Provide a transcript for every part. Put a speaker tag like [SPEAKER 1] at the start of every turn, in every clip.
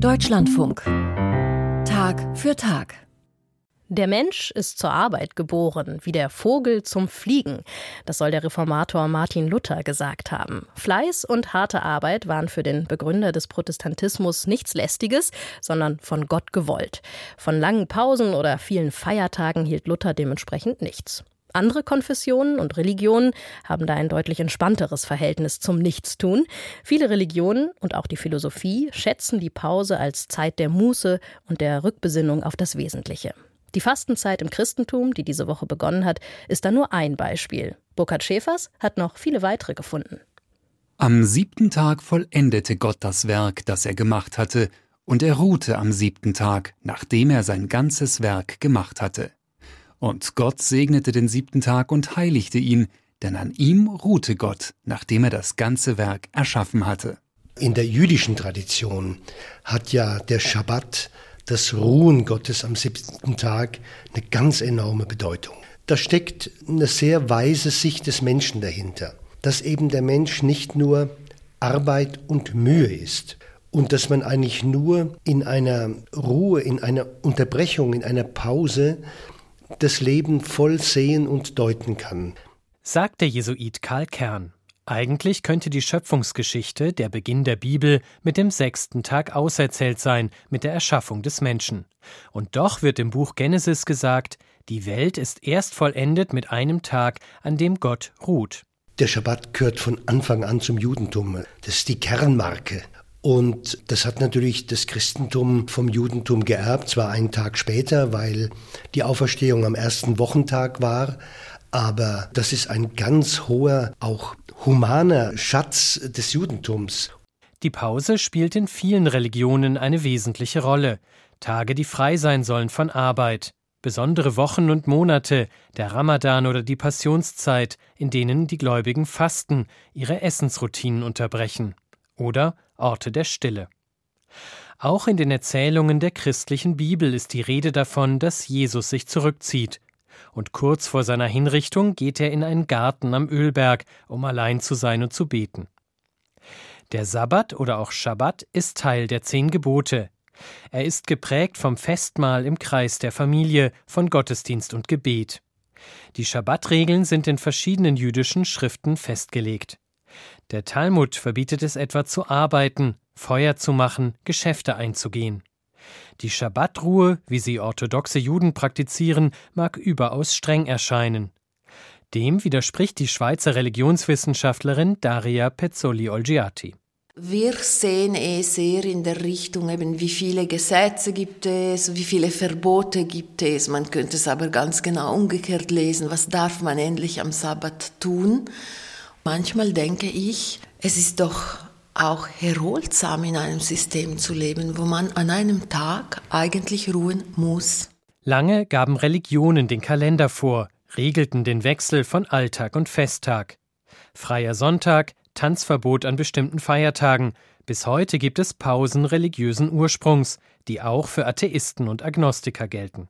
[SPEAKER 1] Deutschlandfunk. Tag für Tag.
[SPEAKER 2] Der Mensch ist zur Arbeit geboren, wie der Vogel zum Fliegen. Das soll der Reformator Martin Luther gesagt haben. Fleiß und harte Arbeit waren für den Begründer des Protestantismus nichts Lästiges, sondern von Gott gewollt. Von langen Pausen oder vielen Feiertagen hielt Luther dementsprechend nichts. Andere Konfessionen und Religionen haben da ein deutlich entspannteres Verhältnis zum Nichtstun. Viele Religionen und auch die Philosophie schätzen die Pause als Zeit der Muße und der Rückbesinnung auf das Wesentliche. Die Fastenzeit im Christentum, die diese Woche begonnen hat, ist da nur ein Beispiel. Burkhard Schäfers hat noch viele weitere gefunden.
[SPEAKER 3] Am siebten Tag vollendete Gott das Werk, das er gemacht hatte, und er ruhte am siebten Tag, nachdem er sein ganzes Werk gemacht hatte. Und Gott segnete den siebten Tag und heiligte ihn, denn an ihm ruhte Gott, nachdem er das ganze Werk erschaffen hatte.
[SPEAKER 4] In der jüdischen Tradition hat ja der Schabbat das Ruhen Gottes am siebten Tag eine ganz enorme Bedeutung. Da steckt eine sehr weise Sicht des Menschen dahinter, dass eben der Mensch nicht nur Arbeit und Mühe ist und dass man eigentlich nur in einer Ruhe, in einer Unterbrechung, in einer Pause das Leben voll sehen und deuten kann.
[SPEAKER 5] Sagt der Jesuit Karl Kern. Eigentlich könnte die Schöpfungsgeschichte, der Beginn der Bibel, mit dem sechsten Tag auserzählt sein, mit der Erschaffung des Menschen. Und doch wird im Buch Genesis gesagt, die Welt ist erst vollendet mit einem Tag, an dem Gott ruht.
[SPEAKER 4] Der Schabbat gehört von Anfang an zum Judentum. Das ist die Kernmarke. Und das hat natürlich das Christentum vom Judentum geerbt, zwar einen Tag später, weil die Auferstehung am ersten Wochentag war, aber das ist ein ganz hoher, auch humaner Schatz des Judentums.
[SPEAKER 5] Die Pause spielt in vielen Religionen eine wesentliche Rolle. Tage, die frei sein sollen von Arbeit. Besondere Wochen und Monate, der Ramadan oder die Passionszeit, in denen die Gläubigen fasten, ihre Essensroutinen unterbrechen. Oder Orte der Stille. Auch in den Erzählungen der christlichen Bibel ist die Rede davon, dass Jesus sich zurückzieht, und kurz vor seiner Hinrichtung geht er in einen Garten am Ölberg, um allein zu sein und zu beten. Der Sabbat oder auch Schabbat ist Teil der zehn Gebote. Er ist geprägt vom Festmahl im Kreis der Familie, von Gottesdienst und Gebet. Die Schabbatregeln sind in verschiedenen jüdischen Schriften festgelegt. Der Talmud verbietet es etwa zu arbeiten, Feuer zu machen, Geschäfte einzugehen. Die Schabbatruhe, wie sie orthodoxe Juden praktizieren, mag überaus streng erscheinen. Dem widerspricht die Schweizer Religionswissenschaftlerin Daria Pezzoli-Olgiati.
[SPEAKER 6] Wir sehen es sehr in der Richtung, eben wie viele Gesetze gibt es, wie viele Verbote gibt es. Man könnte es aber ganz genau umgekehrt lesen. Was darf man endlich am Sabbat tun? Manchmal denke ich, es ist doch auch erholsam in einem System zu leben, wo man an einem Tag eigentlich ruhen muss.
[SPEAKER 5] Lange gaben Religionen den Kalender vor, regelten den Wechsel von Alltag und Festtag. Freier Sonntag, Tanzverbot an bestimmten Feiertagen. Bis heute gibt es Pausen religiösen Ursprungs, die auch für Atheisten und Agnostiker gelten.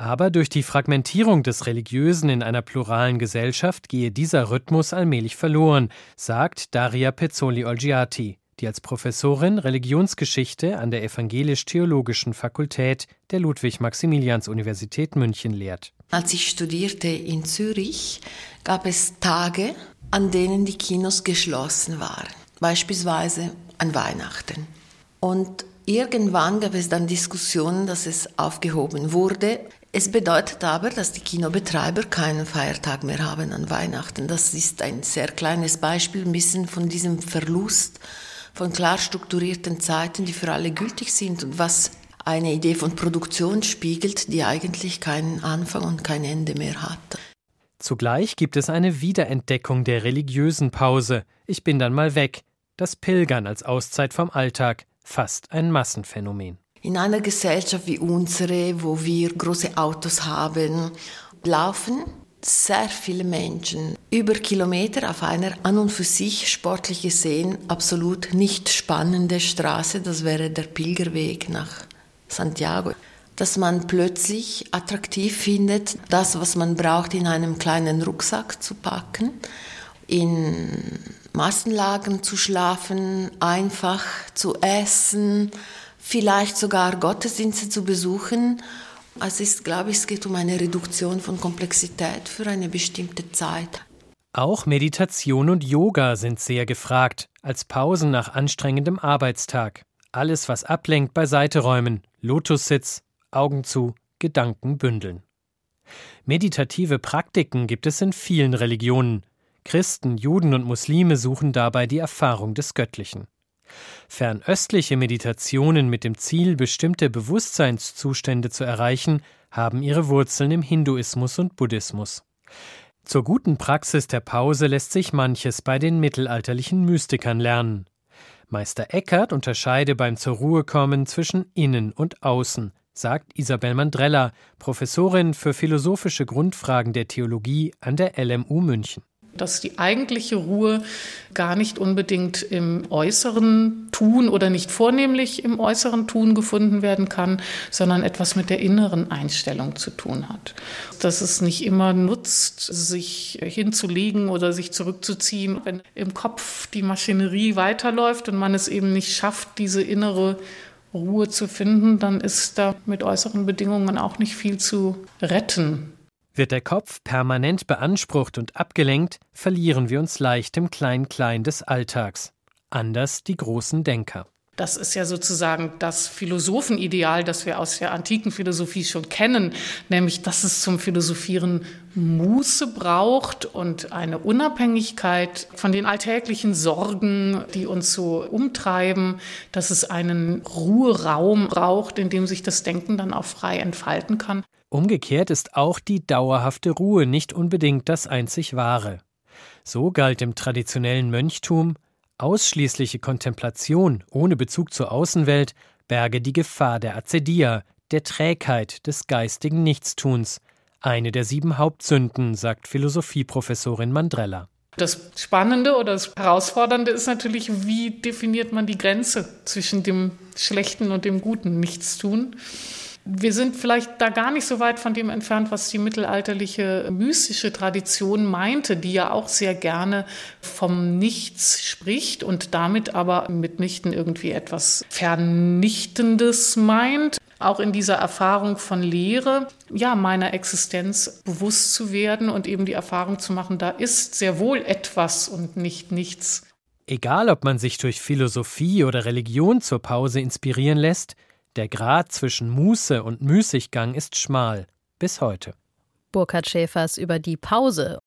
[SPEAKER 5] Aber durch die Fragmentierung des Religiösen in einer pluralen Gesellschaft gehe dieser Rhythmus allmählich verloren, sagt Daria Pezzoli-Olgiati, die als Professorin Religionsgeschichte an der Evangelisch-Theologischen Fakultät der Ludwig-Maximilians-Universität München lehrt.
[SPEAKER 6] Als ich studierte in Zürich, gab es Tage, an denen die Kinos geschlossen waren, beispielsweise an Weihnachten. Und Irgendwann gab es dann Diskussionen, dass es aufgehoben wurde. Es bedeutet aber, dass die Kinobetreiber keinen Feiertag mehr haben an Weihnachten. Das ist ein sehr kleines Beispiel, ein bisschen von diesem Verlust von klar strukturierten Zeiten, die für alle gültig sind und was eine Idee von Produktion spiegelt, die eigentlich keinen Anfang und kein Ende mehr hat.
[SPEAKER 5] Zugleich gibt es eine Wiederentdeckung der religiösen Pause. Ich bin dann mal weg. Das Pilgern als Auszeit vom Alltag, fast ein Massenphänomen.
[SPEAKER 6] In einer Gesellschaft wie unsere, wo wir große Autos haben, laufen sehr viele Menschen über Kilometer auf einer an und für sich sportlich gesehen absolut nicht spannende Straße, das wäre der Pilgerweg nach Santiago, dass man plötzlich attraktiv findet, das, was man braucht, in einem kleinen Rucksack zu packen, in Massenlagern zu schlafen, einfach zu essen, vielleicht sogar Gottesdienste zu besuchen. Also ist, glaube ich, es geht um eine Reduktion von Komplexität für eine bestimmte Zeit.
[SPEAKER 5] Auch Meditation und Yoga sind sehr gefragt, als Pausen nach anstrengendem Arbeitstag. Alles, was ablenkt, beiseite räumen, Lotussitz, Augen zu, Gedanken bündeln. Meditative Praktiken gibt es in vielen Religionen. Christen, Juden und Muslime suchen dabei die Erfahrung des Göttlichen. Fernöstliche Meditationen mit dem Ziel, bestimmte Bewusstseinszustände zu erreichen, haben ihre Wurzeln im Hinduismus und Buddhismus. Zur guten Praxis der Pause lässt sich manches bei den mittelalterlichen Mystikern lernen. Meister Eckhart unterscheide beim Zur Ruhe kommen zwischen Innen und Außen, sagt Isabel Mandrella, Professorin für philosophische Grundfragen der Theologie an der LMU München
[SPEAKER 7] dass die eigentliche Ruhe gar nicht unbedingt im äußeren Tun oder nicht vornehmlich im äußeren Tun gefunden werden kann, sondern etwas mit der inneren Einstellung zu tun hat. Dass es nicht immer nutzt, sich hinzulegen oder sich zurückzuziehen, wenn im Kopf die Maschinerie weiterläuft und man es eben nicht schafft, diese innere Ruhe zu finden, dann ist da mit äußeren Bedingungen auch nicht viel zu retten.
[SPEAKER 5] Wird der Kopf permanent beansprucht und abgelenkt, verlieren wir uns leicht im Klein-Klein des Alltags. Anders die großen Denker.
[SPEAKER 7] Das ist ja sozusagen das Philosophenideal, das wir aus der antiken Philosophie schon kennen, nämlich dass es zum Philosophieren Muße braucht und eine Unabhängigkeit von den alltäglichen Sorgen, die uns so umtreiben, dass es einen Ruheraum braucht, in dem sich das Denken dann auch frei entfalten kann.
[SPEAKER 5] Umgekehrt ist auch die dauerhafte Ruhe nicht unbedingt das einzig Wahre. So galt im traditionellen Mönchtum ausschließliche Kontemplation ohne Bezug zur Außenwelt berge die Gefahr der Azedia, der Trägheit, des geistigen Nichtstuns, eine der sieben Hauptsünden, sagt Philosophieprofessorin Mandrella.
[SPEAKER 7] Das Spannende oder das Herausfordernde ist natürlich, wie definiert man die Grenze zwischen dem schlechten und dem guten Nichtstun? Wir sind vielleicht da gar nicht so weit von dem entfernt, was die mittelalterliche mystische Tradition meinte, die ja auch sehr gerne vom Nichts spricht und damit aber mitnichten irgendwie etwas Vernichtendes meint. Auch in dieser Erfahrung von Lehre, ja, meiner Existenz bewusst zu werden und eben die Erfahrung zu machen, da ist sehr wohl etwas und nicht nichts.
[SPEAKER 5] Egal, ob man sich durch Philosophie oder Religion zur Pause inspirieren lässt, der Grad zwischen Muße und Müßiggang ist schmal, bis heute.
[SPEAKER 2] Burkhard Schäfers über die Pause